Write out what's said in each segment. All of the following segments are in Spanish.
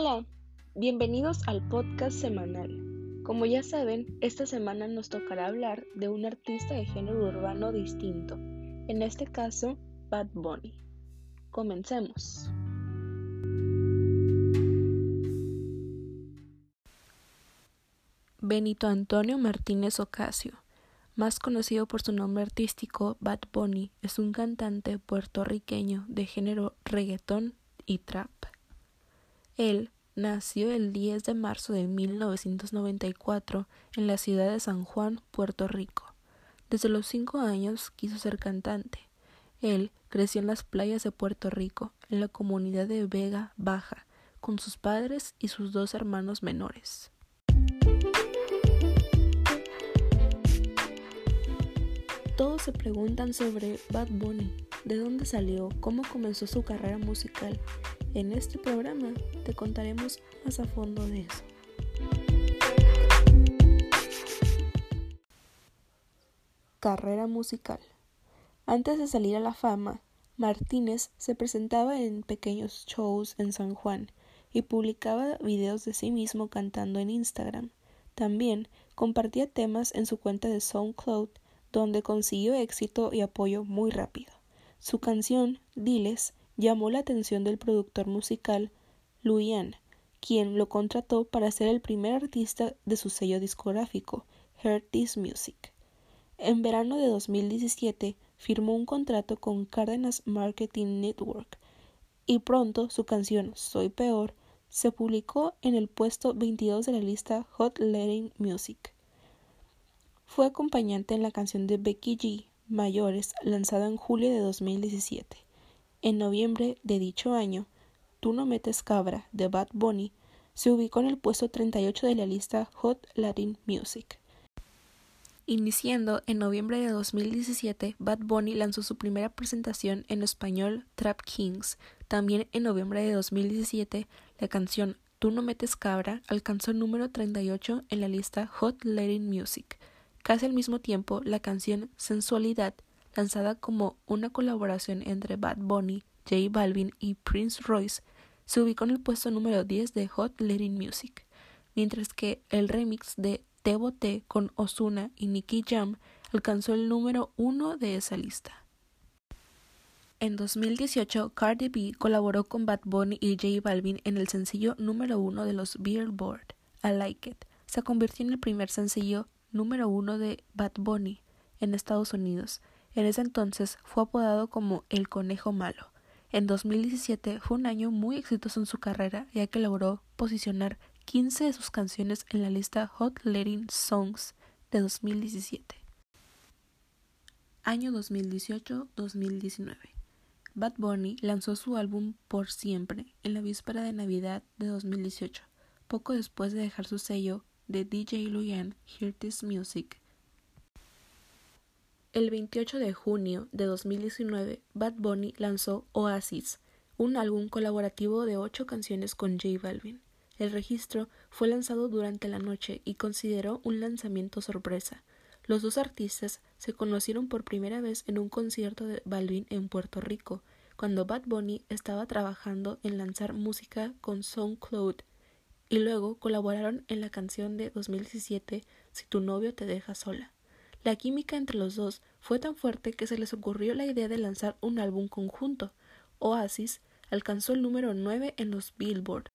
Hola, bienvenidos al podcast semanal. Como ya saben, esta semana nos tocará hablar de un artista de género urbano distinto, en este caso Bad Bunny. Comencemos. Benito Antonio Martínez Ocasio, más conocido por su nombre artístico Bad Bunny, es un cantante puertorriqueño de género reggaetón y trap. Él nació el 10 de marzo de 1994 en la ciudad de San Juan, Puerto Rico. Desde los cinco años quiso ser cantante. Él creció en las playas de Puerto Rico, en la comunidad de Vega Baja, con sus padres y sus dos hermanos menores. Todos se preguntan sobre Bad Bunny, de dónde salió, cómo comenzó su carrera musical. En este programa te contaremos más a fondo de eso. Carrera musical. Antes de salir a la fama, Martínez se presentaba en pequeños shows en San Juan y publicaba videos de sí mismo cantando en Instagram. También compartía temas en su cuenta de SoundCloud donde consiguió éxito y apoyo muy rápido. Su canción, Diles, llamó la atención del productor musical Luian, quien lo contrató para ser el primer artista de su sello discográfico, Heard This Music. En verano de 2017 firmó un contrato con Cárdenas Marketing Network y pronto su canción Soy Peor se publicó en el puesto 22 de la lista Hot Latin Music. Fue acompañante en la canción de Becky G, Mayores, lanzada en julio de 2017. En noviembre de dicho año, Tú no metes cabra, de Bad Bunny, se ubicó en el puesto 38 de la lista Hot Latin Music. Iniciando en noviembre de 2017, Bad Bunny lanzó su primera presentación en español Trap Kings. También en noviembre de 2017, la canción Tú no metes cabra alcanzó el número 38 en la lista Hot Latin Music. Casi al mismo tiempo, la canción Sensualidad, lanzada como una colaboración entre Bad Bunny, J Balvin y Prince Royce, se ubicó en el puesto número 10 de Hot Latin Music, mientras que el remix de Te Boté con Ozuna y Nicky Jam alcanzó el número 1 de esa lista. En 2018, Cardi B colaboró con Bad Bunny y J Balvin en el sencillo número 1 de los Billboard, I Like It. Se convirtió en el primer sencillo número uno de Bad Bunny en Estados Unidos. En ese entonces fue apodado como el conejo malo. En 2017 fue un año muy exitoso en su carrera ya que logró posicionar 15 de sus canciones en la lista Hot Latin Songs de 2017. Año 2018-2019. Bad Bunny lanzó su álbum Por Siempre en la víspera de Navidad de 2018, poco después de dejar su sello de DJ Luyan Hear This Music. El 28 de junio de 2019, Bad Bunny lanzó Oasis, un álbum colaborativo de ocho canciones con J Balvin. El registro fue lanzado durante la noche y consideró un lanzamiento sorpresa. Los dos artistas se conocieron por primera vez en un concierto de Balvin en Puerto Rico, cuando Bad Bunny estaba trabajando en lanzar música con SoundCloud y luego colaboraron en la canción de 2017 Si tu novio te deja sola. La química entre los dos fue tan fuerte que se les ocurrió la idea de lanzar un álbum conjunto. Oasis alcanzó el número 9 en los Billboard.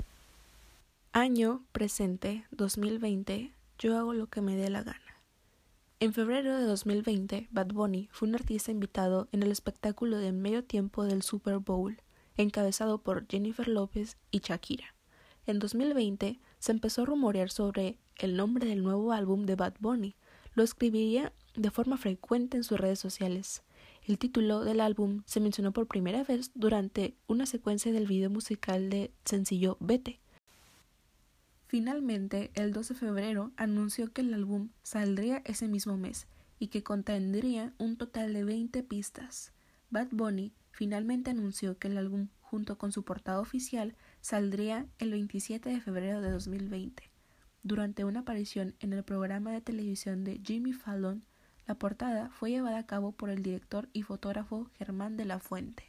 Año presente 2020 Yo hago lo que me dé la gana. En febrero de 2020, Bad Bunny fue un artista invitado en el espectáculo de medio tiempo del Super Bowl, encabezado por Jennifer López y Shakira. En 2020 se empezó a rumorear sobre el nombre del nuevo álbum de Bad Bunny. Lo escribiría de forma frecuente en sus redes sociales. El título del álbum se mencionó por primera vez durante una secuencia del video musical de sencillo Vete. Finalmente, el 12 de febrero anunció que el álbum saldría ese mismo mes y que contendría un total de 20 pistas. Bad Bunny finalmente anunció que el álbum, junto con su portada oficial, saldría el 27 de febrero de 2020. Durante una aparición en el programa de televisión de Jimmy Fallon, la portada fue llevada a cabo por el director y fotógrafo Germán de la Fuente.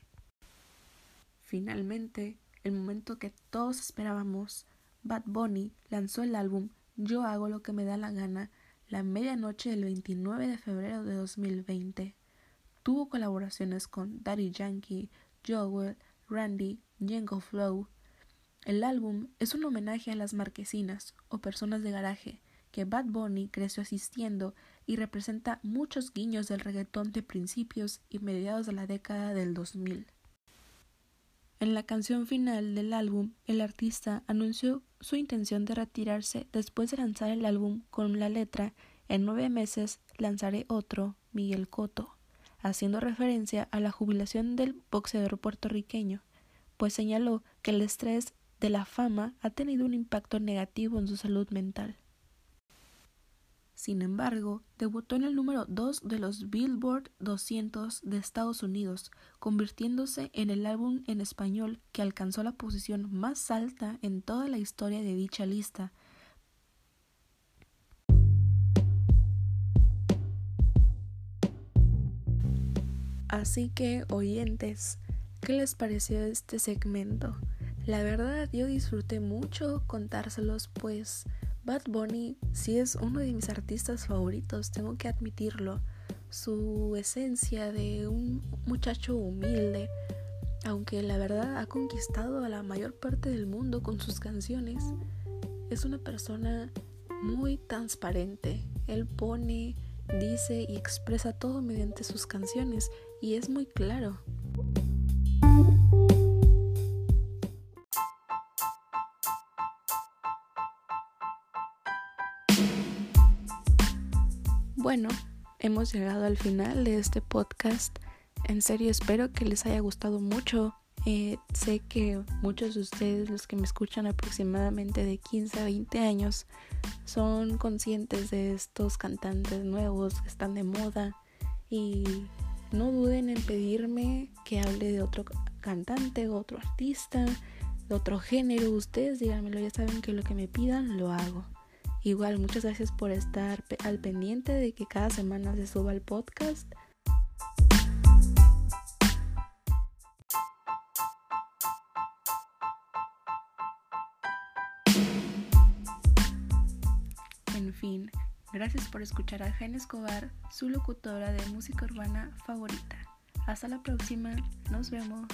Finalmente, el momento que todos esperábamos, Bad Bunny lanzó el álbum Yo hago lo que me da la gana la medianoche del 29 de febrero de 2020. Tuvo colaboraciones con Daddy Yankee, Joel, Randy, Django Flow. El álbum es un homenaje a las marquesinas o personas de garaje que Bad Bunny creció asistiendo y representa muchos guiños del reggaetón de principios y mediados de la década del 2000. En la canción final del álbum, el artista anunció su intención de retirarse después de lanzar el álbum con la letra En nueve meses lanzaré otro, Miguel Coto, haciendo referencia a la jubilación del boxeador puertorriqueño, pues señaló que el estrés de la fama ha tenido un impacto negativo en su salud mental. Sin embargo, debutó en el número 2 de los Billboard 200 de Estados Unidos, convirtiéndose en el álbum en español que alcanzó la posición más alta en toda la historia de dicha lista. Así que, oyentes, ¿qué les pareció este segmento? La verdad, yo disfruté mucho contárselos, pues Bad Bunny sí es uno de mis artistas favoritos, tengo que admitirlo. Su esencia de un muchacho humilde, aunque la verdad ha conquistado a la mayor parte del mundo con sus canciones, es una persona muy transparente. Él pone, dice y expresa todo mediante sus canciones y es muy claro. Bueno, hemos llegado al final de este podcast. En serio, espero que les haya gustado mucho. Eh, sé que muchos de ustedes, los que me escuchan aproximadamente de 15 a 20 años, son conscientes de estos cantantes nuevos que están de moda y no duden en pedirme que hable de otro cantante, otro artista, de otro género. Ustedes díganmelo, ya saben que lo que me pidan lo hago. Igual, muchas gracias por estar al pendiente de que cada semana se suba el podcast. En fin, gracias por escuchar a Jaime Escobar, su locutora de música urbana favorita. Hasta la próxima, nos vemos.